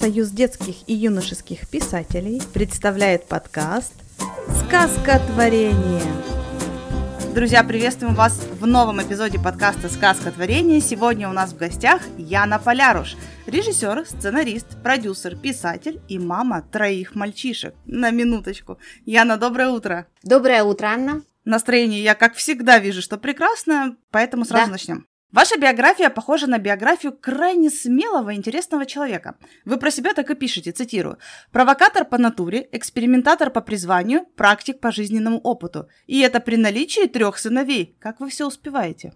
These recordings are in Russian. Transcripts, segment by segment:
Союз детских и юношеских писателей представляет подкаст «Сказка творения». Друзья, приветствуем вас в новом эпизоде подкаста «Сказка творения». Сегодня у нас в гостях Яна Поляруш, режиссер, сценарист, продюсер, писатель и мама троих мальчишек. На минуточку. Яна, доброе утро. Доброе утро, Анна. Настроение я, как всегда, вижу, что прекрасное, поэтому сразу да. начнем. Ваша биография похожа на биографию крайне смелого и интересного человека. Вы про себя так и пишете, цитирую. «Провокатор по натуре, экспериментатор по призванию, практик по жизненному опыту. И это при наличии трех сыновей. Как вы все успеваете?»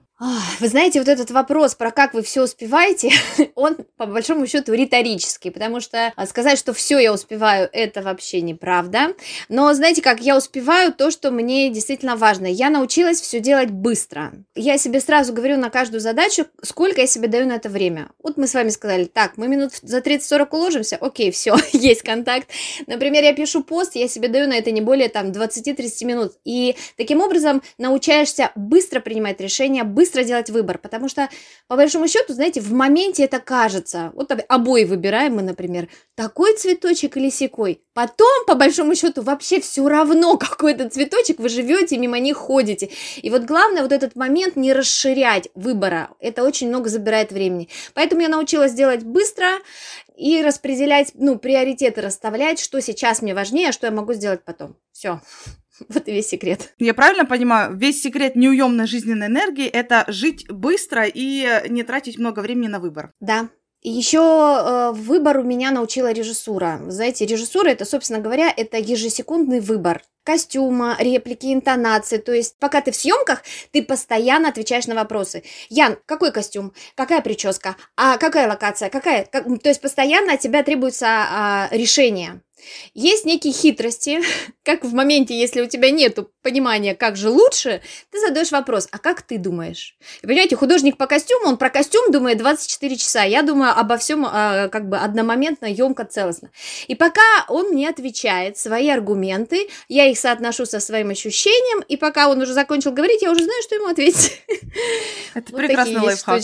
Вы знаете, вот этот вопрос про как вы все успеваете, он по большому счету риторический, потому что а, сказать, что все я успеваю, это вообще неправда. Но знаете как, я успеваю то, что мне действительно важно. Я научилась все делать быстро. Я себе сразу говорю на каждую задачу, сколько я себе даю на это время. Вот мы с вами сказали, так, мы минут за 30-40 уложимся, окей, все, есть контакт. Например, я пишу пост, я себе даю на это не более там 20-30 минут. И таким образом научаешься быстро принимать решения, быстро быстро делать выбор, потому что, по большому счету, знаете, в моменте это кажется. Вот обои выбираем мы, например, такой цветочек или секой. Потом, по большому счету, вообще все равно, какой это цветочек, вы живете, мимо них ходите. И вот главное вот этот момент не расширять выбора. Это очень много забирает времени. Поэтому я научилась делать быстро и распределять, ну, приоритеты расставлять, что сейчас мне важнее, а что я могу сделать потом. Все. Вот и весь секрет. Я правильно понимаю, весь секрет неуемной жизненной энергии – это жить быстро и не тратить много времени на выбор. Да, еще э, выбор у меня научила режиссура. Знаете, режиссура это, собственно говоря, это ежесекундный выбор костюма, реплики, интонации. То есть, пока ты в съемках, ты постоянно отвечаешь на вопросы. Ян, какой костюм? Какая прическа? А какая локация? Какая? Как... То есть, постоянно от тебя требуется а, решение. Есть некие хитрости, как в моменте, если у тебя нет понимания, как же лучше, ты задаешь вопрос, а как ты думаешь? И понимаете, художник по костюму, он про костюм думает 24 часа, я думаю обо всем а, как бы одномоментно, емко, целостно. И пока он мне отвечает свои аргументы, я их соотношу со своим ощущением, и пока он уже закончил говорить, я уже знаю, что ему ответить. Это вот прекрасный лайфхак.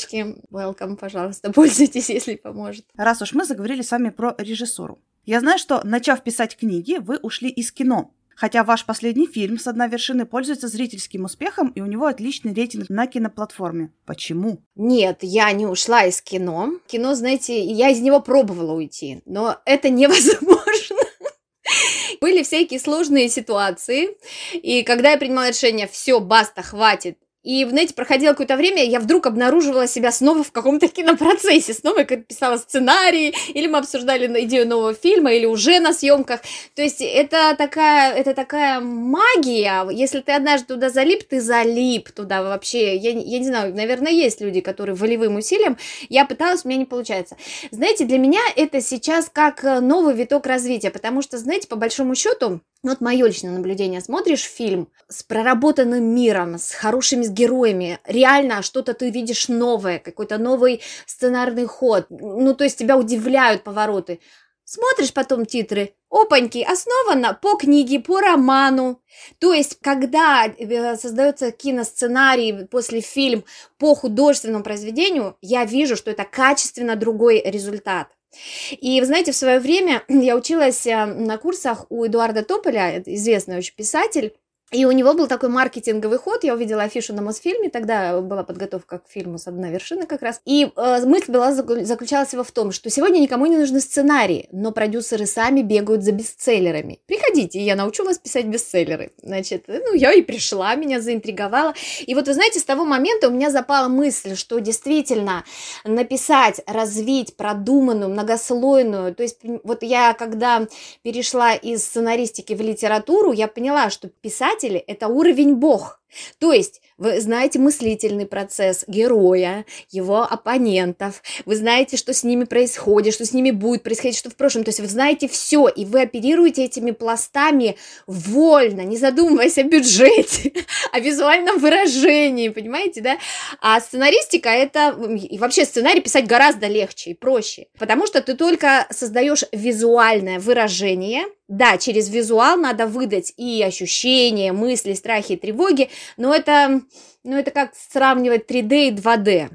Welcome, пожалуйста, пользуйтесь, если поможет. Раз уж мы заговорили с вами про режиссуру. Я знаю, что, начав писать книги, вы ушли из кино. Хотя ваш последний фильм «С одной вершины» пользуется зрительским успехом, и у него отличный рейтинг на киноплатформе. Почему? Нет, я не ушла из кино. Кино, знаете, я из него пробовала уйти, но это невозможно. Были всякие сложные ситуации, и когда я принимала решение, все, баста, хватит, и, знаете, проходило какое-то время, я вдруг обнаруживала себя снова в каком-то кинопроцессе, снова я писала сценарий, или мы обсуждали идею нового фильма, или уже на съемках. То есть это такая, это такая магия. Если ты однажды туда залип, ты залип туда вообще. Я, я не знаю, наверное, есть люди, которые волевым усилием. Я пыталась, у меня не получается. Знаете, для меня это сейчас как новый виток развития, потому что, знаете, по большому счету, вот мое личное наблюдение. Смотришь фильм с проработанным миром, с хорошими героями, реально что-то ты видишь новое, какой-то новый сценарный ход. Ну, то есть тебя удивляют повороты. Смотришь потом титры, опаньки, основано по книге, по роману. То есть, когда э, создается киносценарий после фильм по художественному произведению, я вижу, что это качественно другой результат. И вы знаете, в свое время я училась э, на курсах у Эдуарда Тополя, известный очень писатель, и у него был такой маркетинговый ход, я увидела афишу на Мосфильме, тогда была подготовка к фильму «С одной вершины» как раз. И э, мысль была, заключалась его в том, что сегодня никому не нужны сценарии, но продюсеры сами бегают за бестселлерами. Приходите, я научу вас писать бестселлеры. Значит, ну, я и пришла, меня заинтриговала. И вот, вы знаете, с того момента у меня запала мысль, что действительно написать, развить продуманную, многослойную, то есть вот я, когда перешла из сценаристики в литературу, я поняла, что писать читатели – это уровень Бог. То есть вы знаете мыслительный процесс героя, его оппонентов, вы знаете, что с ними происходит, что с ними будет происходить, что в прошлом. То есть вы знаете все, и вы оперируете этими пластами вольно, не задумываясь о бюджете, о визуальном выражении, понимаете, да? А сценаристика это, и вообще сценарий писать гораздо легче и проще, потому что ты только создаешь визуальное выражение, да, через визуал надо выдать и ощущения, мысли, страхи, тревоги, но это, ну, это как сравнивать 3D и 2D.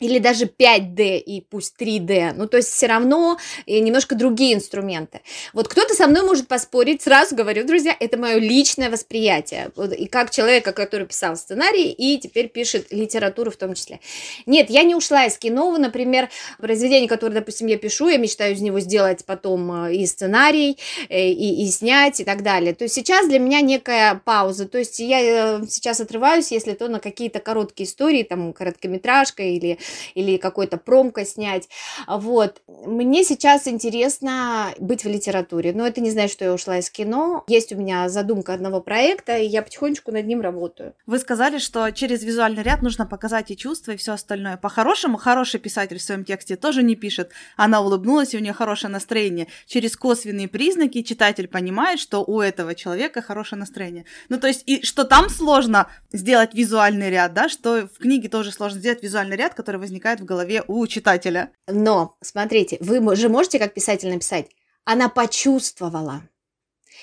Или даже 5D и пусть 3D, ну то есть все равно э, немножко другие инструменты. Вот кто-то со мной может поспорить, сразу говорю, друзья, это мое личное восприятие, и как человека, который писал сценарий и теперь пишет литературу в том числе. Нет, я не ушла из кино, например, произведение, которое, допустим, я пишу, я мечтаю из него сделать потом э, и сценарий, э, и, и снять, и так далее. То есть сейчас для меня некая пауза, то есть я сейчас отрываюсь, если то на какие-то короткие истории, там, короткометражка или или какой-то промко снять. Вот. Мне сейчас интересно быть в литературе, но это не значит, что я ушла из кино. Есть у меня задумка одного проекта, и я потихонечку над ним работаю. Вы сказали, что через визуальный ряд нужно показать и чувства, и все остальное. По-хорошему, хороший писатель в своем тексте тоже не пишет. Она улыбнулась, и у нее хорошее настроение. Через косвенные признаки читатель понимает, что у этого человека хорошее настроение. Ну, то есть, и что там сложно сделать визуальный ряд, да, что в книге тоже сложно сделать визуальный ряд, который возникает в голове у читателя. Но, смотрите, вы же можете как писатель написать, она почувствовала,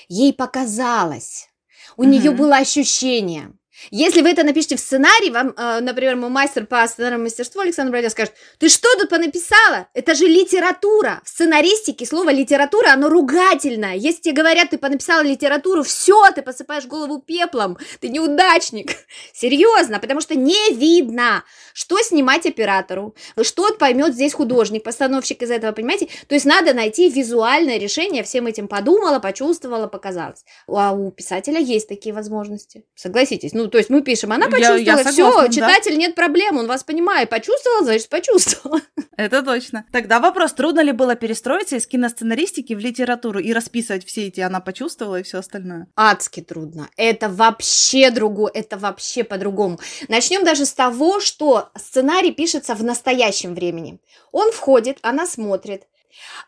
ей показалось, у угу. нее было ощущение. Если вы это напишите в сценарий, вам, э, например, мой мастер по сценарному мастерству Александр Бродя скажет, ты что тут понаписала? Это же литература. В сценаристике слово литература, оно ругательное. Если тебе говорят, ты понаписала литературу, все, ты посыпаешь голову пеплом, ты неудачник. Серьезно, потому что не видно, что снимать оператору, что поймет здесь художник, постановщик из этого, понимаете? То есть надо найти визуальное решение, всем этим подумала, почувствовала, показалось. А у писателя есть такие возможности. Согласитесь, ну, то есть мы пишем, она почувствовала, все, читатель, да. нет проблем, он вас понимает, почувствовал, значит, почувствовала. Это точно. Тогда вопрос, трудно ли было перестроиться из киносценаристики в литературу и расписывать все эти «она почувствовала» и все остальное? Адски трудно. Это вообще другое, это вообще по-другому. Начнем даже с того, что сценарий пишется в настоящем времени. Он входит, она смотрит,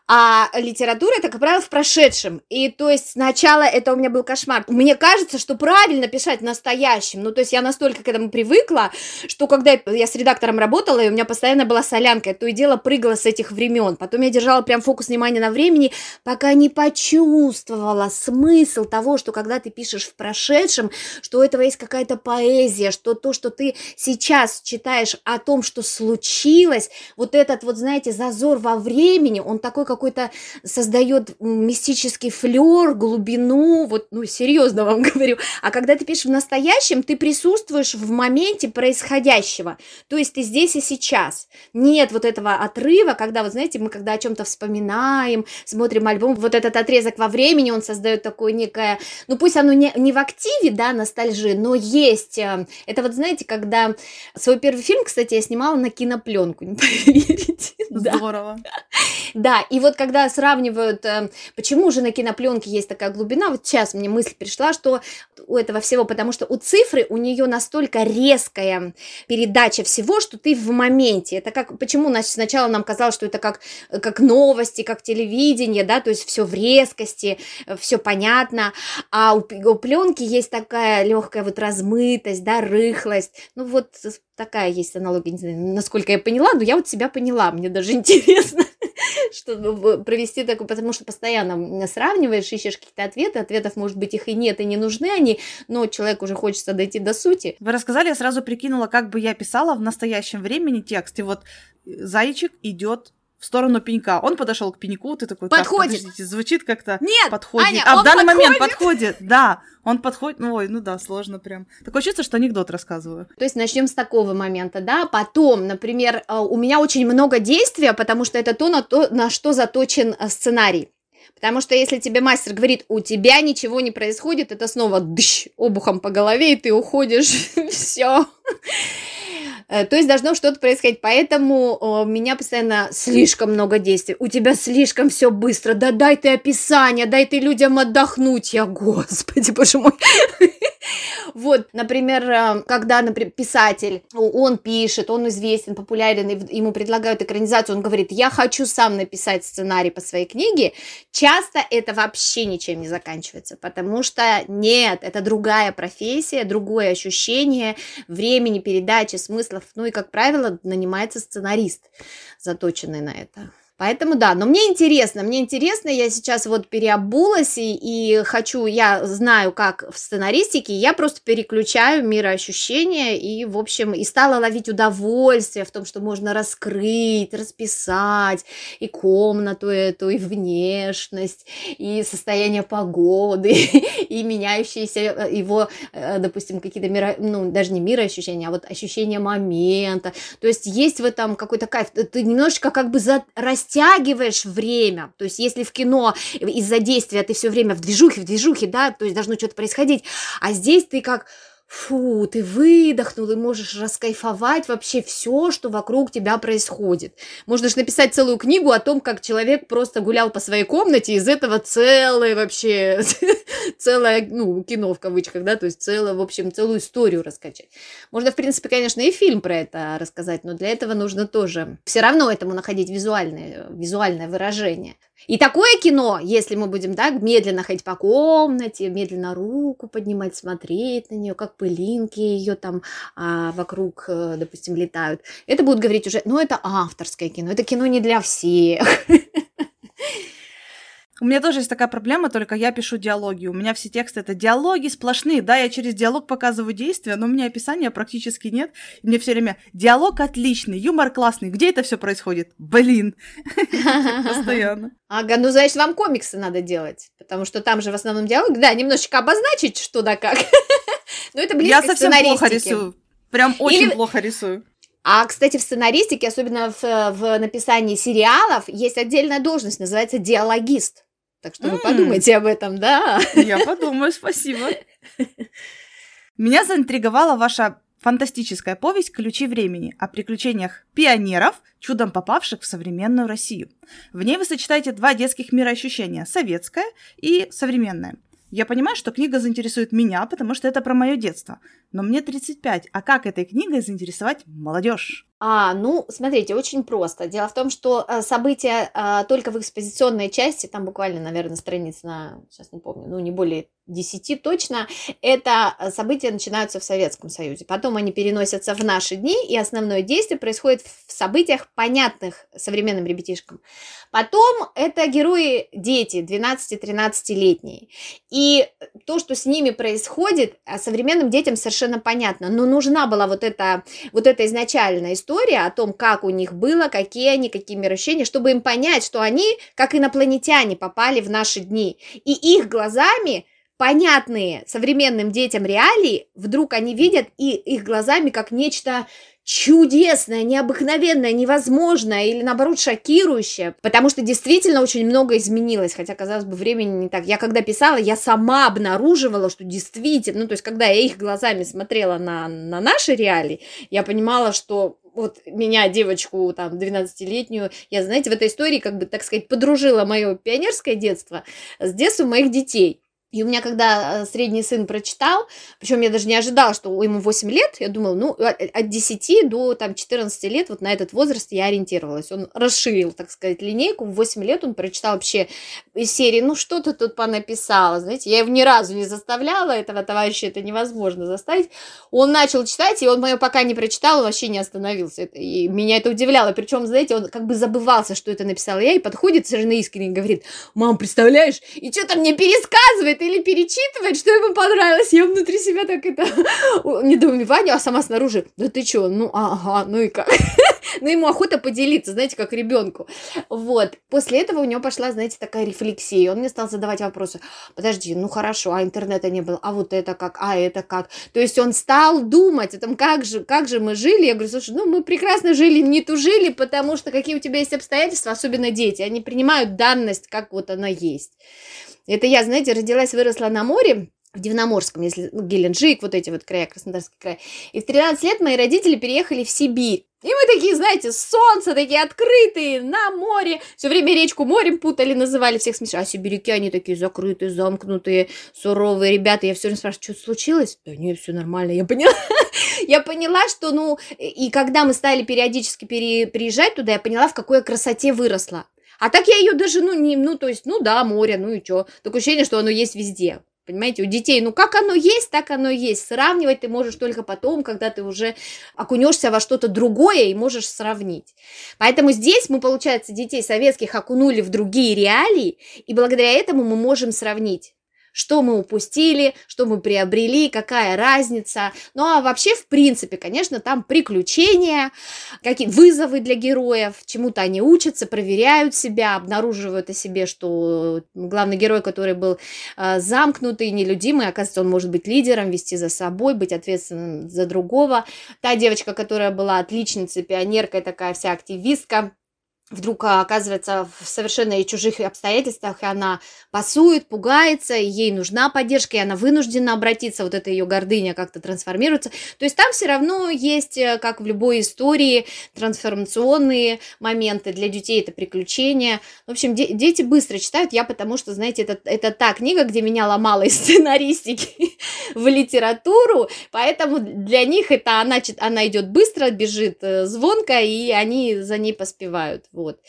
а литература это, как правило, в прошедшем. И то есть сначала это у меня был кошмар. Мне кажется, что правильно писать в настоящем. Ну, то есть я настолько к этому привыкла, что когда я с редактором работала, и у меня постоянно была солянка, то и дело прыгала с этих времен. Потом я держала прям фокус внимания на времени, пока не почувствовала смысл того, что когда ты пишешь в прошедшем, что у этого есть какая-то поэзия, что то, что ты сейчас читаешь о том, что случилось, вот этот вот, знаете, зазор во времени, он такой какой-то создает мистический флер, глубину, вот, ну, серьезно вам говорю. А когда ты пишешь в настоящем, ты присутствуешь в моменте происходящего. То есть ты здесь и сейчас. Нет вот этого отрыва, когда, вот знаете, мы когда о чем-то вспоминаем, смотрим альбом, вот этот отрезок во времени, он создает такое некое, ну, пусть оно не, не в активе, да, ностальжи, но есть. Э, это вот, знаете, когда свой первый фильм, кстати, я снимала на кинопленку, не поверите. Здорово. Да, и вот когда сравнивают, э, почему же на кинопленке есть такая глубина, вот сейчас мне мысль пришла, что у этого всего, потому что у цифры у нее настолько резкая передача всего, что ты в моменте. Это как, почему значит, сначала нам казалось, что это как, как новости, как телевидение, да, то есть все в резкости, все понятно, а у, у пленки есть такая легкая вот размытость, да, рыхлость, ну вот такая есть аналогия, не знаю, насколько я поняла, но я вот себя поняла, мне даже интересно чтобы провести такую, потому что постоянно сравниваешь, ищешь какие-то ответы, ответов, может быть, их и нет, и не нужны они, но человек уже хочется дойти до сути. Вы рассказали, я сразу прикинула, как бы я писала в настоящем времени текст, и вот зайчик идет в сторону пенька. Он подошел к пеньку, ты такой, подходит. подождите, звучит как-то. Нет, подходит. Аня, а в данный подходит. момент подходит, да. Он подходит, ну ой, ну да, сложно прям. Такое чувство, что анекдот рассказываю. То есть начнем с такого момента, да. Потом, например, э, у меня очень много действия, потому что это то, на, то, на что заточен э, сценарий. Потому что если тебе мастер говорит, у тебя ничего не происходит, это снова дыщ, обухом по голове, и ты уходишь, все. Э, то есть должно что-то происходить. Поэтому у меня постоянно слишком много действий. У тебя слишком все быстро. Да дай ты описание, дай ты людям отдохнуть. Я, господи, боже мой. Вот, например, э, когда, например, писатель, он пишет, он известен, популярен, ему предлагают экранизацию, он говорит, я хочу сам написать сценарий по своей книге, часто это вообще ничем не заканчивается, потому что нет, это другая профессия, другое ощущение времени, передачи, смыслов, ну и, как правило, нанимается сценарист, заточенный на это. Поэтому да, но мне интересно, мне интересно, я сейчас вот переобулась и, и хочу, я знаю, как в сценаристике, я просто переключаю мироощущения и, в общем, и стала ловить удовольствие в том, что можно раскрыть, расписать и комнату эту, и внешность, и состояние погоды, и меняющиеся э, его, э, допустим, какие-то миро, ну, даже не мироощущения, а вот ощущения момента. То есть есть в этом какой-то кайф. Ты немножечко как бы за, растягиваешь время. То есть, если в кино из-за действия ты все время в движухе, в движухе, да, то есть должно что-то происходить, а здесь ты как фу, ты выдохнул и можешь раскайфовать вообще все, что вокруг тебя происходит. Можно же написать целую книгу о том, как человек просто гулял по своей комнате, из этого целое вообще, целое, ну, кино в кавычках, да, то есть целое, в общем, целую историю раскачать. Можно, в принципе, конечно, и фильм про это рассказать, но для этого нужно тоже все равно этому находить визуальное, визуальное выражение. И такое кино, если мы будем, да, медленно ходить по комнате, медленно руку поднимать, смотреть на нее, как пылинки ее там а, вокруг, э, допустим, летают, это будут говорить уже, ну, это авторское кино, это кино не для всех. У меня тоже есть такая проблема, только я пишу диалоги. У меня все тексты это диалоги сплошные. Да, я через диалог показываю действия, но у меня описания практически нет. И мне все время диалог отличный, юмор классный. Где это все происходит? Блин. Постоянно. Ага, ну, значит, вам комиксы надо делать, потому что там же в основном диалог. Да, немножечко обозначить, что да как. Но это близко Я совсем плохо рисую. Прям очень плохо рисую. А, кстати, в сценаристике, особенно в, в написании сериалов, есть отдельная должность, называется диалогист. Так что mm. вы подумайте об этом, да? Я подумаю, спасибо. Меня заинтриговала ваша фантастическая повесть «Ключи времени» о приключениях пионеров, чудом попавших в современную Россию. В ней вы сочетаете два детских мироощущения – советское и современное. Я понимаю, что книга заинтересует меня, потому что это про мое детство. Но мне 35, а как этой книгой заинтересовать молодежь? А, ну, смотрите, очень просто. Дело в том, что э, события а, только в экспозиционной части, там буквально, наверное, страниц на, сейчас не помню, ну, не более 10 точно, это э, события начинаются в Советском Союзе. Потом они переносятся в наши дни, и основное действие происходит в событиях, понятных современным ребятишкам. Потом это герои дети, 12-13-летние. И то, что с ними происходит, современным детям совершенно понятно. Но нужна была вот эта, вот эта изначальная история о том, как у них было, какие они, какие мироощущения, чтобы им понять, что они, как инопланетяне, попали в наши дни. И их глазами понятные современным детям реалии, вдруг они видят и их глазами как нечто чудесное, необыкновенное, невозможное или наоборот шокирующее, потому что действительно очень много изменилось, хотя, казалось бы, времени не так. Я когда писала, я сама обнаруживала, что действительно, ну, то есть, когда я их глазами смотрела на, на наши реалии, я понимала, что вот меня, девочку там 12-летнюю, я, знаете, в этой истории, как бы, так сказать, подружила мое пионерское детство с детством моих детей. И у меня, когда э, средний сын прочитал, причем я даже не ожидала, что ему 8 лет, я думала, ну, от 10 до там, 14 лет, вот на этот возраст я ориентировалась. Он расширил, так сказать, линейку. В 8 лет он прочитал вообще из серии, ну, что ты тут понаписала, знаете, я его ни разу не заставляла, этого товарища это невозможно заставить. Он начал читать, и он мое пока не прочитал, вообще не остановился. И меня это удивляло. Причем, знаете, он как бы забывался, что это написала я, и подходит совершенно искренне говорит, мам, представляешь, и что-то мне пересказывает, или перечитывает, что ему понравилось. Я внутри себя так это недоумевание, а сама снаружи, да ты чё, ну ага, ну и как? ну, ему охота поделиться, знаете, как ребенку. Вот. После этого у него пошла, знаете, такая рефлексия. Он мне стал задавать вопросы. Подожди, ну хорошо, а интернета не было, а вот это как, а это как. То есть он стал думать о том, как же, как же мы жили. Я говорю, слушай, ну мы прекрасно жили, не тужили, потому что какие у тебя есть обстоятельства, особенно дети, они принимают данность, как вот она есть. Это я, знаете, родилась, выросла на море, в Дивноморском, если ну, Геленджик, вот эти вот края, Краснодарский край. И в 13 лет мои родители переехали в Сибирь. И мы такие, знаете, солнце, такие открытые, на море. Все время речку морем путали, называли всех смешно. А сибиряки, они такие закрытые, замкнутые, суровые ребята. Я все время спрашиваю, что случилось? Да нет, все нормально. Я поняла, я поняла, что, ну, и когда мы стали периодически пере, приезжать туда, я поняла, в какой красоте выросла. А так я ее даже, ну, не, ну, то есть, ну да, море, ну и что. Такое ощущение, что оно есть везде. Понимаете, у детей, ну как оно есть, так оно есть. Сравнивать ты можешь только потом, когда ты уже окунешься во что-то другое и можешь сравнить. Поэтому здесь мы, получается, детей советских окунули в другие реалии, и благодаря этому мы можем сравнить что мы упустили, что мы приобрели, какая разница. Ну а вообще, в принципе, конечно, там приключения, какие вызовы для героев, чему-то они учатся, проверяют себя, обнаруживают о себе, что главный герой, который был э, замкнутый, нелюдимый, оказывается, он может быть лидером, вести за собой, быть ответственным за другого. Та девочка, которая была отличницей, пионеркой, такая вся активистка, вдруг а, оказывается в совершенно чужих обстоятельствах, и она пасует, пугается, и ей нужна поддержка, и она вынуждена обратиться, вот эта ее гордыня как-то трансформируется. То есть там все равно есть, э, как в любой истории, трансформационные моменты. Для детей это приключения. В общем, де- дети быстро читают. Я потому что, знаете, это, это та книга, где меня ломала из сценаристики в литературу, поэтому для них это она, она идет быстро, бежит э, звонко, и они за ней поспевают. Вот. Вот.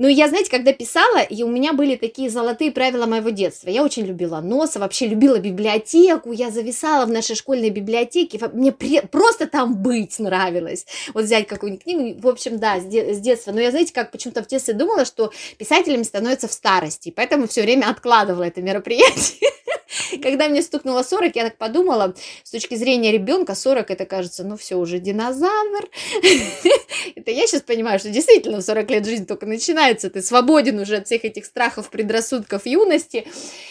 Ну, я, знаете, когда писала, и у меня были такие золотые правила моего детства. Я очень любила носа, вообще любила библиотеку, я зависала в нашей школьной библиотеке, мне при... просто там быть нравилось. Вот взять какую-нибудь книгу, в общем, да, с, де... с детства. Но я, знаете, как почему-то в детстве думала, что писателями становятся в старости, поэтому все время откладывала это мероприятие. Когда мне стукнуло 40, я так подумала, с точки зрения ребенка 40 это кажется, ну все, уже динозавр. Это я сейчас понимаю, что действительно в 40 лет жизнь только начинается, ты свободен уже от всех этих страхов, предрассудков юности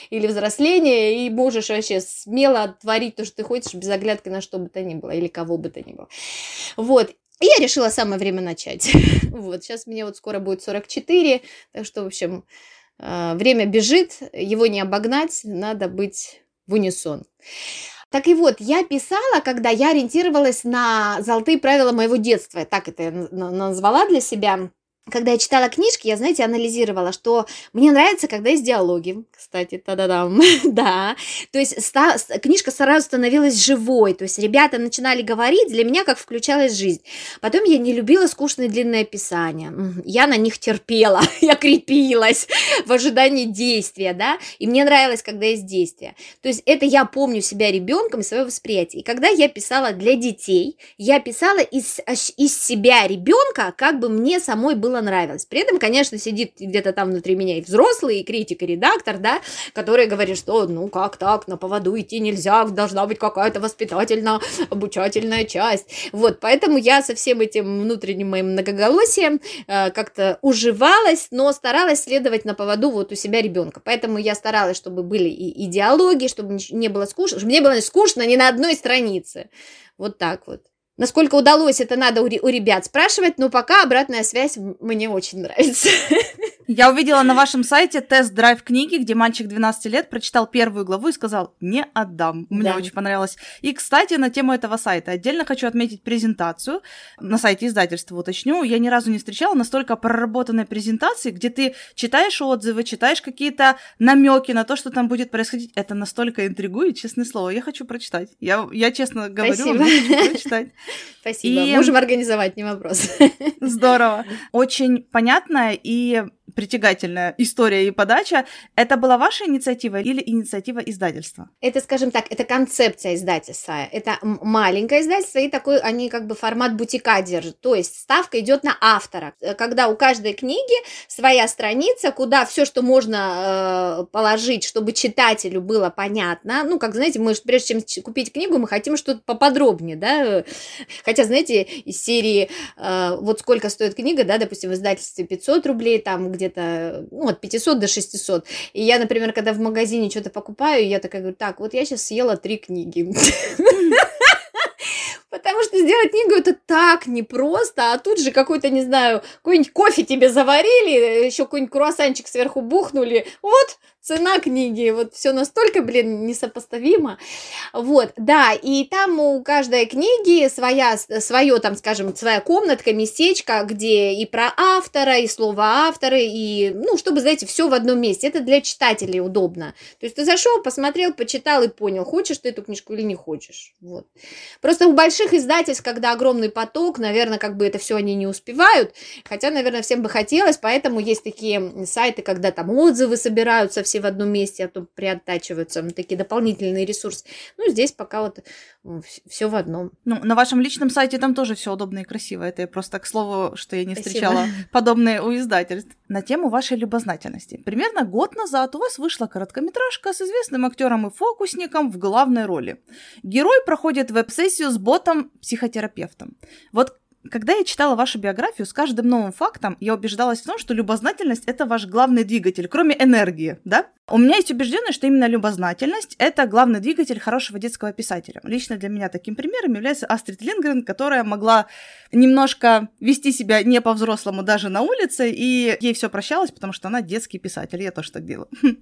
или взросления, и можешь вообще смело творить то, что ты хочешь, без оглядки на что бы то ни было, или кого бы то ни было. Вот, и я решила самое время начать. Вот, сейчас мне вот скоро будет 44, так что, в общем, а, время бежит, его не обогнать, надо быть в унисон. Так и вот, я писала, когда я ориентировалась на золотые правила моего детства, так это я назвала для себя когда я читала книжки, я, знаете, анализировала, что мне нравится, когда есть диалоги, кстати, та-да-дам, да, то есть ста- книжка сразу становилась живой, то есть ребята начинали говорить, для меня как включалась жизнь. Потом я не любила скучные длинные описания, я на них терпела, я крепилась в ожидании действия, да, и мне нравилось, когда есть действие. То есть это я помню себя ребенком и свое восприятие. И когда я писала для детей, я писала из, из себя ребенка, как бы мне самой было было нравилось. При этом, конечно, сидит где-то там внутри меня и взрослый, и критик, и редактор, да, который говорит, что ну как так, на поводу идти нельзя, должна быть какая-то воспитательно-обучательная часть. Вот, поэтому я со всем этим внутренним моим многоголосием э, как-то уживалась, но старалась следовать на поводу вот у себя ребенка. Поэтому я старалась, чтобы были и, и диалоги, чтобы не было скучно, чтобы не было скучно ни на одной странице. Вот так вот. Насколько удалось, это надо у, ребят спрашивать, но пока обратная связь мне очень нравится. Я увидела на вашем сайте тест-драйв книги, где мальчик 12 лет прочитал первую главу и сказал «не отдам». Мне да. очень понравилось. И, кстати, на тему этого сайта отдельно хочу отметить презентацию. На сайте издательства уточню. Я ни разу не встречала настолько проработанной презентации, где ты читаешь отзывы, читаешь какие-то намеки на то, что там будет происходить. Это настолько интригует, честное слово. Я хочу прочитать. Я, я честно говорю, Спасибо. хочу прочитать. Спасибо. И... Можем организовать, не вопрос. Здорово. Очень понятная и притягательная история и подача. Это была ваша инициатива или инициатива издательства? Это, скажем так, это концепция издательства. Это маленькое издательство, и такой они как бы формат бутика держат. То есть ставка идет на автора. Когда у каждой книги своя страница, куда все, что можно э, положить, чтобы читателю было понятно. Ну, как знаете, мы прежде чем купить книгу, мы хотим что-то поподробнее, да. Хотя, знаете, из серии э, вот сколько стоит книга, да, допустим, в издательстве 500 рублей, там где-то ну, от 500 до 600. И я, например, когда в магазине что-то покупаю, я такая говорю, так, вот я сейчас съела три книги. Потому что сделать книгу это так непросто, а тут же какой-то, не знаю, какой-нибудь кофе тебе заварили, еще какой-нибудь круассанчик сверху бухнули. Вот, цена книги, вот все настолько, блин, несопоставимо. Вот, да, и там у каждой книги своя, свое, там, скажем, своя комнатка, местечко, где и про автора, и слово авторы, и, ну, чтобы, знаете, все в одном месте. Это для читателей удобно. То есть ты зашел, посмотрел, почитал и понял, хочешь ты эту книжку или не хочешь. Вот. Просто у больших издательств когда огромный поток, наверное, как бы это все они не успевают, хотя, наверное, всем бы хотелось, поэтому есть такие сайты, когда там отзывы собираются все в одном месте, а то приоттачиваются, такие дополнительные ресурсы. Ну, здесь пока вот все в одном. Ну, на вашем личном сайте там тоже все удобно и красиво. Это просто к слову, что я не Спасибо. встречала подобные у издательств. На тему вашей любознательности. Примерно год назад у вас вышла короткометражка с известным актером и фокусником в главной роли. Герой проходит веб-сессию с ботом-психотерапевтом. Вот когда я читала вашу биографию, с каждым новым фактом я убеждалась в том, что любознательность – это ваш главный двигатель, кроме энергии, да? У меня есть убежденность, что именно любознательность – это главный двигатель хорошего детского писателя. Лично для меня таким примером является Астрид Лингрен, которая могла немножко вести себя не по-взрослому даже на улице, и ей все прощалось, потому что она детский писатель, я тоже так делаю.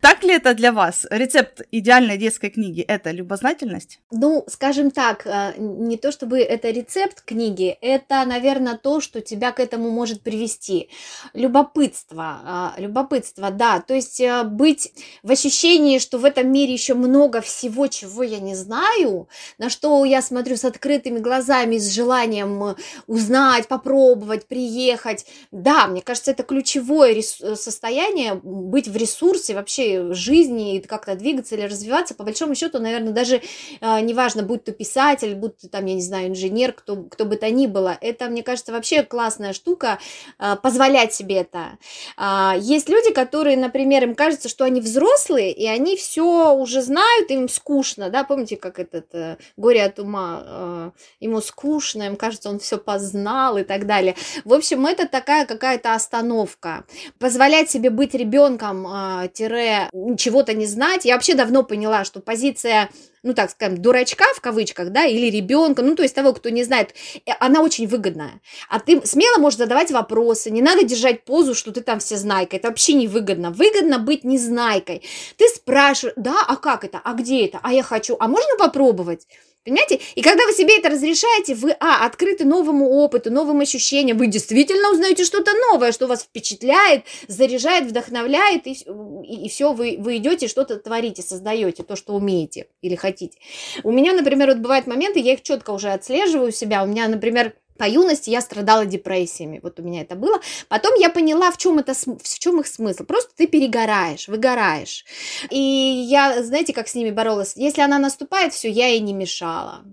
Так ли это для вас? Рецепт идеальной детской книги – это любознательность? Ну, скажем так, э, не то чтобы это рецепт книги, это, наверное, то, что тебя к этому может привести. Любопытство, а, любопытство, да, то есть э, быть в ощущении, что в этом мире еще много всего, чего я не знаю, на что я смотрю с открытыми глазами, с желанием э, узнать, попробовать, приехать. Да, мне кажется, это ключевое состояние, быть в ресурсе вообще жизни, как-то двигаться или развиваться. По большому счету, наверное, даже э, неважно, будь то писатель, будь то там, я не знаю, инженер, кто, кто бы то ни было. Это, мне кажется, вообще классная штука, а, позволять себе это. А, есть люди, которые, например, им кажется, что они взрослые, и они все уже знают, им скучно, да, помните, как этот э, горе от ума, э, ему скучно, им кажется, он все познал и так далее. В общем, это такая какая-то остановка. Позволять себе быть ребенком, а, тире, чего-то не знать. Я вообще давно поняла, что позиция ну так скажем, дурачка в кавычках, да, или ребенка, ну то есть того, кто не знает, э, она очень выгодная. А ты смело можешь задавать вопросы, не надо держать позу, что ты там все знайка, это вообще не выгодно. Выгодно быть незнайкой. Ты спрашиваешь, да, а как это, а где это, а я хочу, а можно попробовать? Понимаете? И когда вы себе это разрешаете, вы, а, открыты новому опыту, новым ощущениям, вы действительно узнаете что-то новое, что вас впечатляет, заряжает, вдохновляет, и, и, и все, вы, вы идете, что-то творите, создаете, то, что умеете или хотите. У меня, например, вот бывают моменты, я их четко уже отслеживаю себя, у меня, например, по юности я страдала депрессиями, вот у меня это было. Потом я поняла, в чем, это, в чем их смысл. Просто ты перегораешь, выгораешь. И я, знаете, как с ними боролась? Если она наступает, все, я ей не мешала.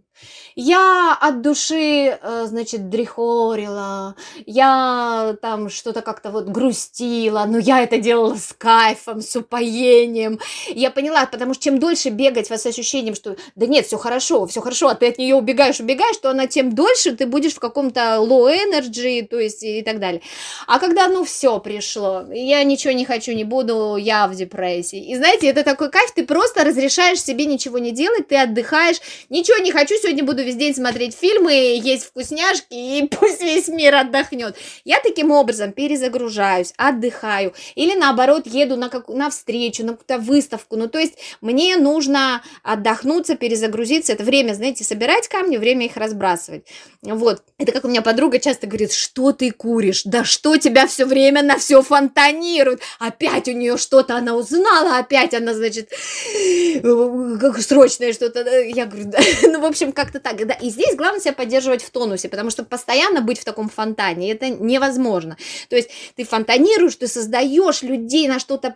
Я от души, э, значит, дрихорила, я там что-то как-то вот грустила, но я это делала с кайфом, с упоением. Я поняла, потому что чем дольше бегать с ощущением, что да нет, все хорошо, все хорошо, а ты от нее убегаешь, убегаешь, то она тем дольше ты будешь в каком-то low energy, то есть и так далее. А когда, ну, все пришло, я ничего не хочу, не буду, я в депрессии. И знаете, это такой кайф, ты просто разрешаешь себе ничего не делать, ты отдыхаешь, ничего не хочу, сегодня буду весь день смотреть фильмы, есть вкусняшки, и пусть весь мир отдохнет. Я таким образом перезагружаюсь, отдыхаю, или наоборот еду на, как, на встречу, на какую-то выставку. Ну, то есть мне нужно отдохнуться, перезагрузиться. Это время, знаете, собирать камни, время их разбрасывать. Вот. Это как у меня подруга часто говорит, что ты куришь? Да что тебя все время на все фонтанирует? Опять у нее что-то она узнала, опять она, значит, срочное что-то. Я говорю, да. ну, в общем, как-то так да, и здесь главное себя поддерживать в тонусе, потому что постоянно быть в таком фонтане, это невозможно. То есть ты фонтанируешь, ты создаешь людей, на что-то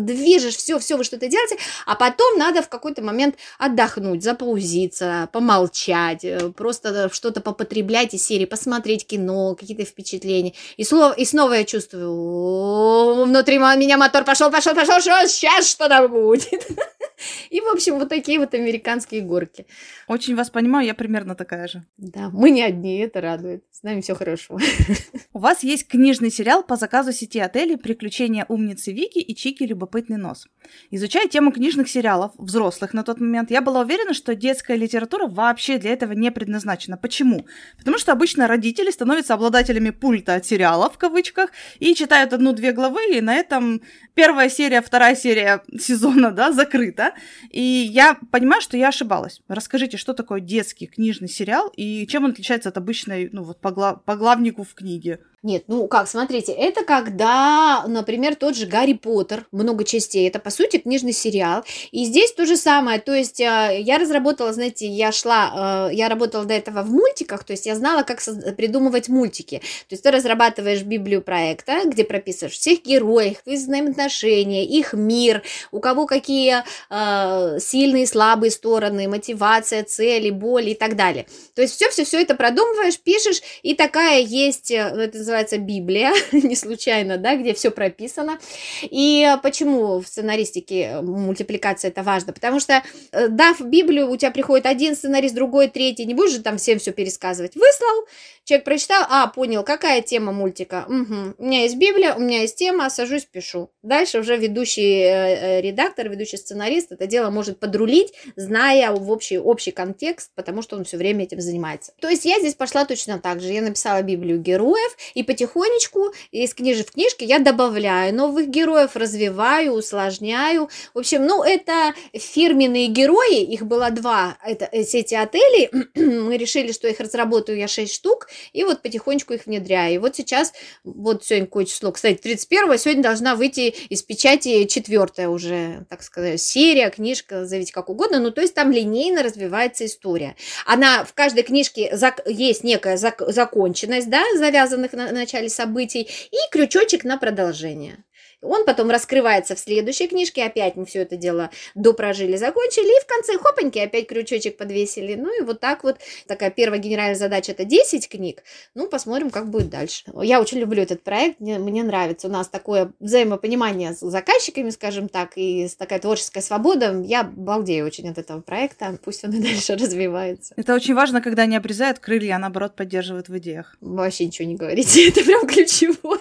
движешь, все, все вы что-то делаете, а потом надо в какой-то момент отдохнуть, запаузиться, помолчать, э, просто что-то попотреблять из серии, посмотреть кино, какие-то впечатления. И, слово, и снова я чувствую, внутри меня мотор пошел, пошел, пошел, что сейчас что-то будет. И, в общем, вот такие вот американские горки. Очень вас понимаю, я примерно такая же. Да, мы не одни, это радует. С нами все хорошо. У вас есть книжный сериал по заказу сети отелей «Приключения умницы Вики и Чики Любопытный нос». Изучая тему книжных сериалов, взрослых на тот момент, я была уверена, что детская литература вообще для этого не предназначена. Почему? Потому что обычно родители становятся обладателями пульта от сериалов, в кавычках, и читают одну-две главы, и на этом первая серия, вторая серия сезона, да, закрыта. И я понимаю, что я ошибалась. Расскажите, что такое детский книжный сериал и чем он отличается от обычной, ну вот, по, глав... по главнику в книге? Нет, ну как, смотрите, это когда, например, тот же Гарри Поттер, много частей, это, по сути, книжный сериал. И здесь то же самое, то есть э, я разработала, знаете, я шла, э, я работала до этого в мультиках, то есть я знала, как придумывать мультики. То есть ты разрабатываешь библию проекта, где прописываешь всех героев, их взаимоотношения, их мир, у кого какие э, сильные, слабые стороны, мотивация, цели, боли и так далее. То есть все-все-все это продумываешь, пишешь, и такая есть, это называется называется Библия, не случайно, да, где все прописано. И почему в сценаристике мультипликация это важно? Потому что, э, дав Библию, у тебя приходит один сценарист, другой, третий, не будешь же там всем все пересказывать. Выслал, человек прочитал, а, понял, какая тема мультика. Угу. У меня есть Библия, у меня есть тема, сажусь, пишу. Дальше уже ведущий э, э, редактор, ведущий сценарист это дело может подрулить, зная в общий, общий контекст, потому что он все время этим занимается. То есть я здесь пошла точно так же. Я написала Библию героев, и потихонечку из книжи в книжке я добавляю новых героев, развиваю, усложняю. В общем, ну, это фирменные герои, их было два, это э, сети отелей. Мы решили, что их разработаю я 6 штук, и вот потихонечку их внедряю. И вот сейчас, вот сегодня какое число, кстати, 31 сегодня должна выйти из печати четвертая уже, так сказать, серия, книжка, зовите как угодно, ну, то есть там линейно развивается история. Она в каждой книжке есть некая законченность, да, завязанных на начале событий, и крючочек на продолжение. Он потом раскрывается в следующей книжке, опять мы все это дело допрожили, закончили, и в конце хопаньки опять крючочек подвесили. Ну и вот так вот, такая первая генеральная задача это 10 книг, ну посмотрим, как будет дальше. Я очень люблю этот проект, мне, мне нравится, у нас такое взаимопонимание с заказчиками, скажем так, и такая творческая свобода, я балдею очень от этого проекта, пусть он и дальше развивается. Это очень важно, когда они обрезают крылья, а наоборот поддерживают в идеях. Вообще ничего не говорите, это прям ключевое.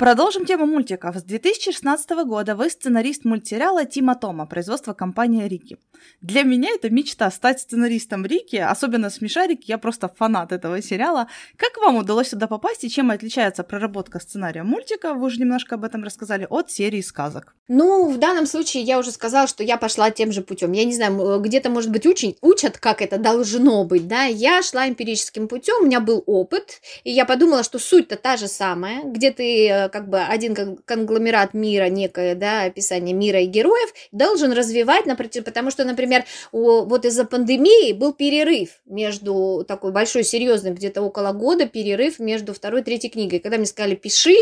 Продолжим тему мультиков. С 2016 года вы сценарист мультсериала Тима Тома, производство компании Рики. Для меня это мечта стать сценаристом Рики, особенно смешарики, я просто фанат этого сериала. Как вам удалось сюда попасть и чем отличается проработка сценария мультика, вы уже немножко об этом рассказали, от серии сказок? Ну, в данном случае я уже сказала, что я пошла тем же путем. Я не знаю, где-то, может быть, учат, учат, как это должно быть, да. Я шла эмпирическим путем, у меня был опыт, и я подумала, что суть-то та же самая, где ты э, как бы один конгломерат мира, некое, да, описание мира и героев, должен развивать, например, потому что, например, вот из-за пандемии был перерыв между такой большой, серьезный, где-то около года перерыв между второй и третьей книгой. Когда мне сказали, пиши,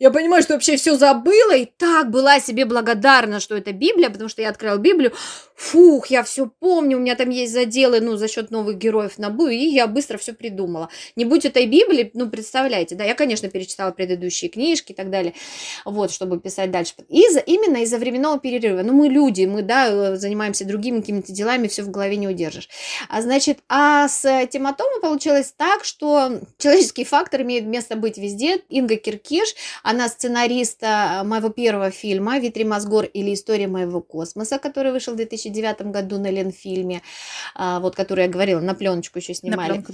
я понимаю, что вообще все забыла, и так была себе благодарна, что это Библия, потому что я открыла Библию, фух, я все помню, у меня там есть заделы, ну, за счет новых героев Набу, и я быстро все придумала. Не будь этой Библии, ну, представляете, да, я, конечно, перечитала предыдущие книжки и так далее, вот, чтобы писать дальше. Из, именно из-за временного перерыва. Ну, мы люди, мы, да, занимаемся другими какими-то делами, все в голове не удержишь. А, значит, а с тематомой получилось так, что человеческий фактор имеет место быть везде. Инга Киркиш, она сценарист моего первого фильма «Витри Мозгор» или «История моего космоса», который вышел в 2009 2009 году на Ленфильме, а, вот, который я говорила, на пленочку еще снимали. На пленку.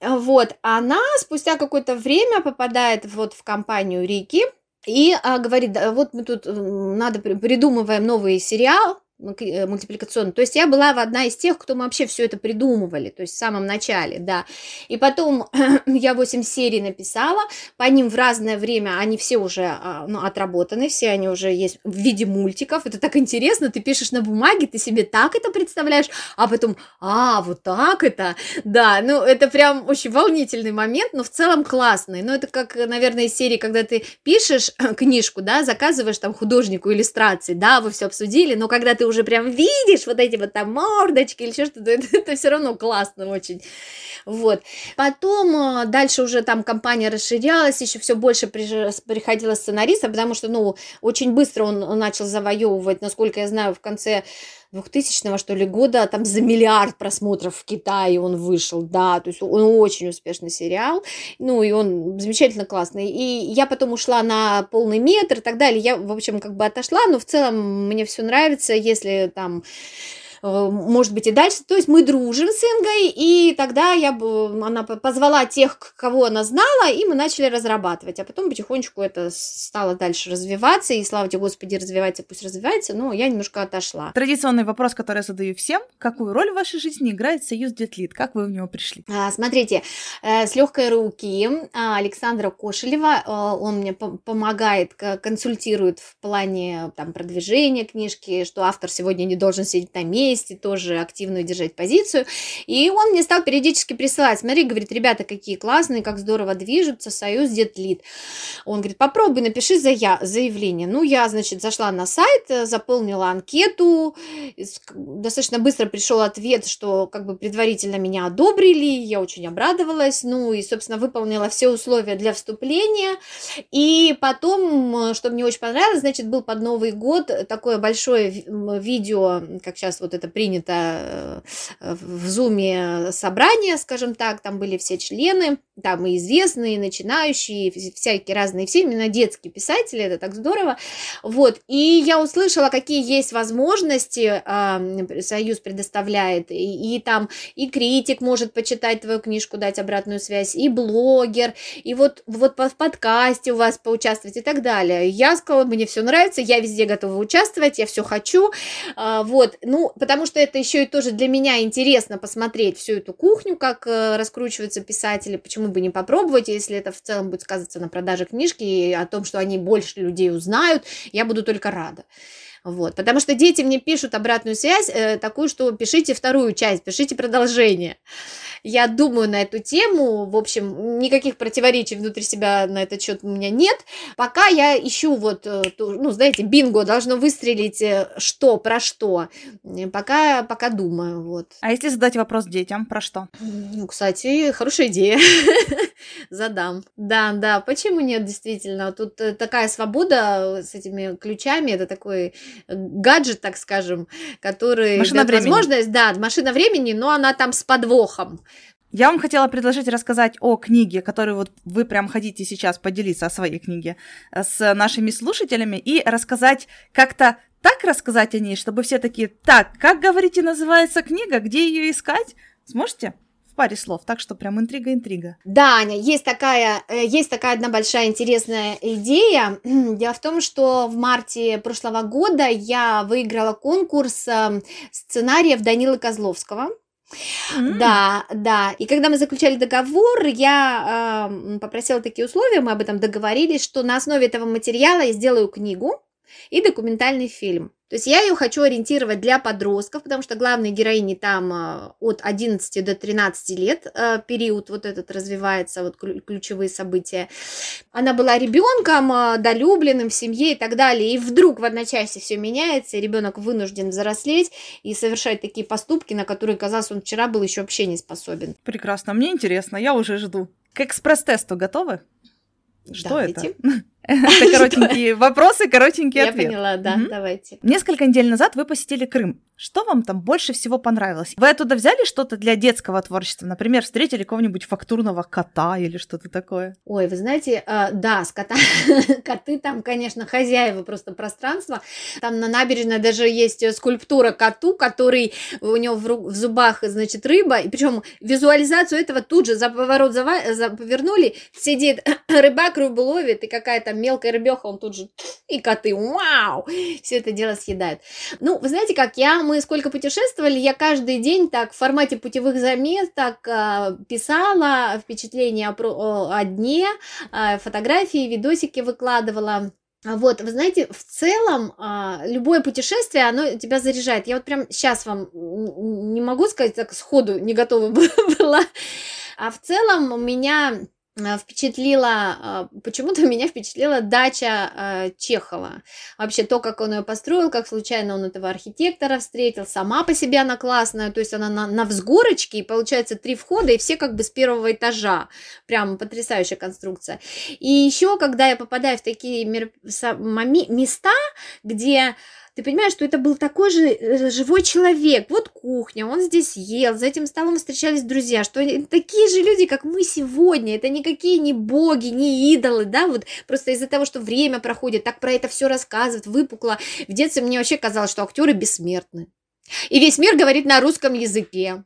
Вот, она спустя какое-то время попадает вот в компанию Рики, и а, говорит, вот мы тут надо придумываем новый сериал, Э, мультипликационный. То есть я была одна из тех, кто мы вообще все это придумывали, то есть в самом начале, да. И потом я 8 серий написала, по ним в разное время они все уже а, ну, отработаны, все они уже есть в виде мультиков. Это так интересно, ты пишешь на бумаге, ты себе так это представляешь, а потом, а, вот так это, да, ну это прям очень волнительный момент, но в целом классный. Ну это как, наверное, из серии, когда ты пишешь книжку, да, заказываешь там художнику иллюстрации, да, вы все обсудили, но когда ты уже прям видишь вот эти вот там мордочки или еще что-то, это, это все равно классно очень. Вот. Потом э, дальше уже там компания расширялась, еще все больше приходило сценаристов, потому что, ну, очень быстро он начал завоевывать, насколько я знаю, в конце 2000 что ли, года, там за миллиард просмотров в Китае он вышел, да, то есть он очень успешный сериал, ну, и он замечательно классный. И я потом ушла на полный метр и так далее, я, в общем, как бы отошла, но в целом мне все нравится, если там может быть, и дальше. То есть мы дружим с Ингой, и тогда я, она позвала тех, кого она знала, и мы начали разрабатывать. А потом потихонечку это стало дальше развиваться, и слава тебе, Господи, развивается, пусть развивается, но я немножко отошла. Традиционный вопрос, который я задаю всем. Какую роль в вашей жизни играет Союз Детлит? Как вы в него пришли? А, смотрите, э, с легкой руки а, Александра Кошелева, он мне помогает, консультирует в плане там, продвижения книжки, что автор сегодня не должен сидеть на месте, тоже активно держать позицию. И он мне стал периодически присылать, смотри, говорит, ребята, какие классные, как здорово движутся, Союз Детлит. Он говорит, попробуй, напиши зая заявление. Ну, я, значит, зашла на сайт, заполнила анкету, достаточно быстро пришел ответ, что как бы предварительно меня одобрили, я очень обрадовалась, ну и, собственно, выполнила все условия для вступления. И потом, что мне очень понравилось, значит, был под Новый год такое большое видео, как сейчас вот это принято э, в Зуме собрание, скажем так, там были все члены, там и известные, и начинающие, всякие разные, все именно детские писатели, это так здорово. Вот, и я услышала, какие есть возможности, э, Союз предоставляет, и, и там и критик может почитать твою книжку, дать обратную связь, и блогер, и вот, вот в подкасте у вас поучаствовать и так далее. Я сказала, мне все нравится, я везде готова участвовать, я все хочу, э, вот, ну, потому что это еще и тоже для меня интересно посмотреть всю эту кухню, как э, раскручиваются писатели, почему бы не попробовать, если это в целом будет сказываться на продаже книжки и о том, что они больше людей узнают, я буду только рада. Вот, потому что дети мне пишут обратную связь э, такую, что пишите вторую часть, пишите продолжение. Я думаю на эту тему, в общем, никаких противоречий внутри себя на этот счет у меня нет. Пока я ищу вот, э, ну, знаете, бинго должно выстрелить э, что, про что. Пока, пока думаю, вот. А если задать вопрос детям, про что? Ну, кстати, хорошая идея. Задам. Да, да, почему нет, действительно. Тут э, такая свобода с этими ключами, это такой гаджет, так скажем, который... Машина времени. Возможность, да, машина времени, но она там с подвохом. Я вам хотела предложить рассказать о книге, которую вот вы прям хотите сейчас поделиться о своей книге э, с нашими слушателями и рассказать как-то так рассказать о ней, чтобы все такие, так, как говорите, называется книга, где ее искать? Сможете? В паре слов, так что прям интрига-интрига. Да, Аня, есть такая, э, есть такая одна большая интересная идея. Дело в том, что в марте прошлого года я выиграла конкурс э, сценариев Данилы Козловского. Mm-hmm. Да, да. И когда мы заключали договор, я э, попросила такие условия, мы об этом договорились, что на основе этого материала я сделаю книгу и документальный фильм. То есть я ее хочу ориентировать для подростков, потому что главные героини там э, от 11 до 13 лет э, период вот этот развивается, вот ключевые события. Она была ребенком, э, долюбленным в семье и так далее. И вдруг в одночасье все меняется, и ребенок вынужден взрослеть и совершать такие поступки, на которые, казалось, он вчера был еще вообще не способен. Прекрасно, мне интересно, я уже жду. К экспресс-тесту готовы? Что Давайте. это? Это коротенькие вопросы, коротенький ответ. Я поняла, да, давайте. Несколько недель назад вы посетили Крым. Что вам там больше всего понравилось? Вы оттуда взяли что-то для детского творчества? Например, встретили какого-нибудь фактурного кота или что-то такое? Ой, вы знаете, э, да, с кота... коты там, конечно, хозяева просто пространства. Там на набережной даже есть скульптура коту, который у него в, зубах, значит, рыба. И причем визуализацию этого тут же за поворот за... повернули. Сидит рыбак, рыбу ловит, и какая-то мелкая рыбеха, он тут же и коты, вау, все это дело съедает. Ну, вы знаете как, я мы сколько путешествовали, я каждый день так в формате путевых заметок э, писала впечатления о, о дне, э, фотографии, видосики выкладывала. Вот, вы знаете, в целом а, любое путешествие, оно тебя заряжает. Я вот прям сейчас вам не могу сказать, так сходу не готова была. А в целом у меня впечатлила, э, почему-то меня впечатлила дача э, Чехова. Вообще то, как он ее построил, как случайно он этого архитектора встретил, сама по себе она классная, то есть она на, на взгорочке, и получается три входа, и все как бы с первого этажа. Прям потрясающая конструкция. И еще, когда я попадаю в такие места, где ты понимаешь, что это был такой же э, живой человек. Вот кухня, он здесь ел, за этим столом встречались друзья, что такие же люди, как мы сегодня. Это никакие не боги, не идолы, да, вот просто из-за того, что время проходит, так про это все рассказывают, выпукло. В детстве мне вообще казалось, что актеры бессмертны. И весь мир говорит на русском языке.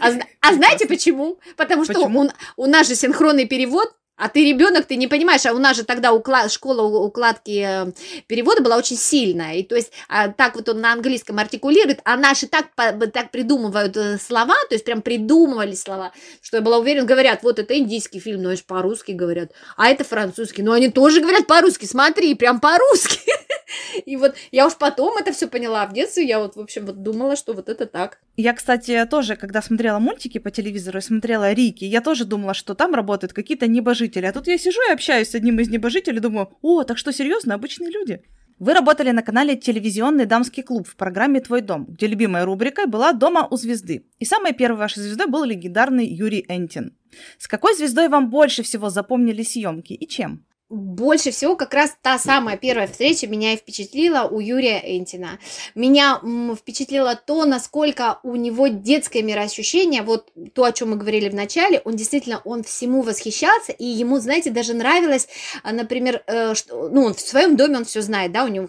А, а знаете почему? Потому что почему? У, у нас же синхронный перевод а ты ребенок, ты не понимаешь, а у нас же тогда уклад, школа укладки э, перевода была очень сильная, и то есть а, так вот он на английском артикулирует, а наши так, так придумывают э, слова, то есть прям придумывали слова, что я была уверена, говорят, вот это индийский фильм, но это по-русски говорят, а это французский, но они тоже говорят по-русски, смотри, прям по-русски. И вот я уж потом это все поняла, а в детстве я вот, в общем, вот думала, что вот это так. Я, кстати, тоже, когда смотрела мультики по телевизору и смотрела Рики, я тоже думала, что там работают какие-то небожители. А тут я сижу и общаюсь с одним из небожителей, думаю, о, так что серьезно, обычные люди. Вы работали на канале «Телевизионный дамский клуб» в программе «Твой дом», где любимой рубрикой была «Дома у звезды». И самой первой вашей звездой был легендарный Юрий Энтин. С какой звездой вам больше всего запомнили съемки и чем? Больше всего как раз та самая первая встреча меня и впечатлила у Юрия Энтина. Меня впечатлило то, насколько у него детское мироощущение, вот то, о чем мы говорили в начале, он действительно, он всему восхищался, и ему, знаете, даже нравилось, а, например, э, что, ну, он в своем доме, он все знает, да, у него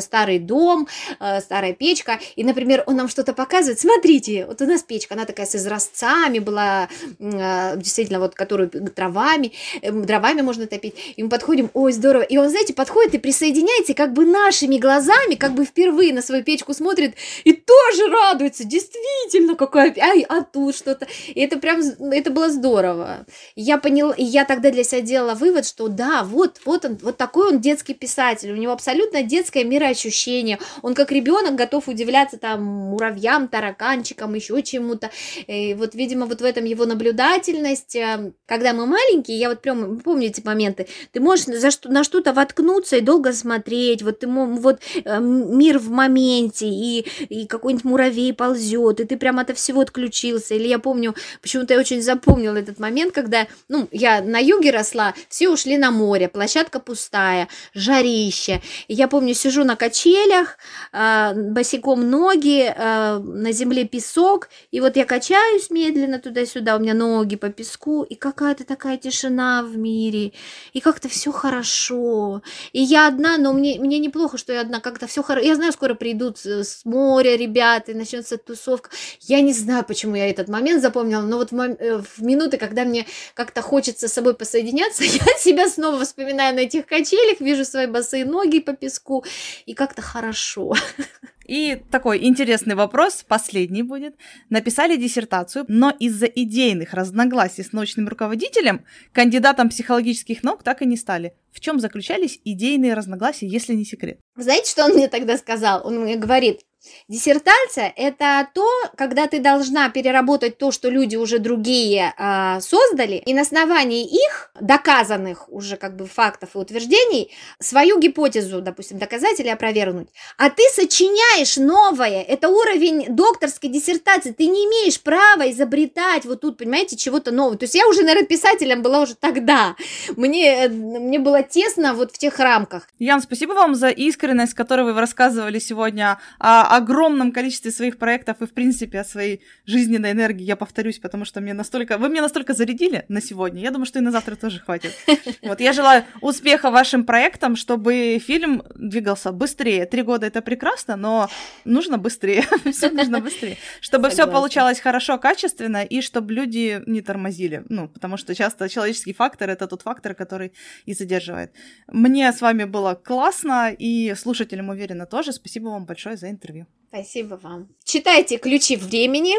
старый дом, э, старая печка, и, например, он нам что-то показывает, смотрите, вот у нас печка, она такая с изразцами была, э, действительно, вот, которую травами, дровами можно топить, и подходим, ой, здорово. И он, знаете, подходит и присоединяется, и как бы нашими глазами, как бы впервые на свою печку смотрит и тоже радуется. Действительно, какая... Ай, а тут что-то. И это прям, это было здорово. Я поняла, и я тогда для себя делала вывод, что да, вот, вот он, вот такой он детский писатель. У него абсолютно детское мироощущение. Он как ребенок готов удивляться там муравьям, тараканчикам, еще чему-то. И вот, видимо, вот в этом его наблюдательность. Э, когда мы маленькие, я вот прям помню эти моменты, ты можешь за что, на что-то воткнуться и долго смотреть, вот ты вот э, мир в моменте, и, и какой-нибудь муравей ползет, и ты прям от всего отключился. Или я помню, почему-то я очень запомнила этот момент, когда, ну, я на юге росла, все ушли на море, площадка пустая, жарище. И я помню, сижу на качелях, э, босиком ноги, э, на земле песок, и вот я качаюсь медленно туда-сюда, у меня ноги по песку, и какая-то такая тишина в мире, и как-то все хорошо. И я одна, но мне, мне неплохо, что я одна, как-то все хорошо. Я знаю, скоро придут с моря ребята, и начнется тусовка. Я не знаю, почему я этот момент запомнила, но вот в, э, в минуты, когда мне как-то хочется с собой посоединяться, я себя снова вспоминаю на этих качелях, вижу свои босые ноги по песку, и как-то хорошо. И такой интересный вопрос, последний будет. Написали диссертацию, но из-за идейных разногласий с научным руководителем кандидатом психологических наук так и не стали. В чем заключались идейные разногласия, если не секрет? Знаете, что он мне тогда сказал? Он мне говорит, Диссертация – это то, когда ты должна переработать то, что люди уже другие э, создали, и на основании их, доказанных уже как бы фактов и утверждений, свою гипотезу, допустим, доказать или опровергнуть. А ты сочиняешь новое, это уровень докторской диссертации, ты не имеешь права изобретать вот тут, понимаете, чего-то нового. То есть я уже, наверное, писателем была уже тогда, мне, мне было тесно вот в тех рамках. Ян, спасибо вам за искренность, которую вы рассказывали сегодня о огромном количестве своих проектов и, в принципе, о своей жизненной энергии. Я повторюсь, потому что мне настолько... Вы меня настолько зарядили на сегодня. Я думаю, что и на завтра тоже хватит. Вот, я желаю успеха вашим проектам, чтобы фильм двигался быстрее. Три года это прекрасно, но нужно быстрее. Все нужно быстрее. Чтобы все получалось хорошо, качественно, и чтобы люди не тормозили. Ну, потому что часто человеческий фактор это тот фактор, который и задерживает. Мне с вами было классно, и слушателям уверена тоже. Спасибо вам большое за интервью. Спасибо вам. Читайте «Ключи времени».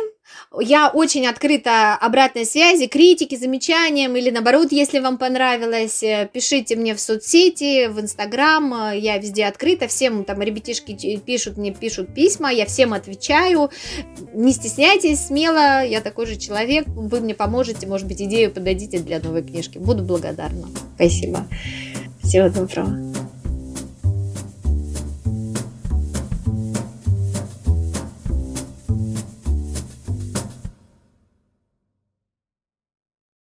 Я очень открыта обратной связи, критики, замечаниям или наоборот, если вам понравилось, э, пишите мне в соцсети, в Инстаграм, я везде открыта, всем там ребятишки пишут мне, пишут письма, я всем отвечаю, не стесняйтесь, смело, я такой же человек, вы мне поможете, может быть, идею подадите для новой книжки, буду благодарна. Спасибо. Всего доброго.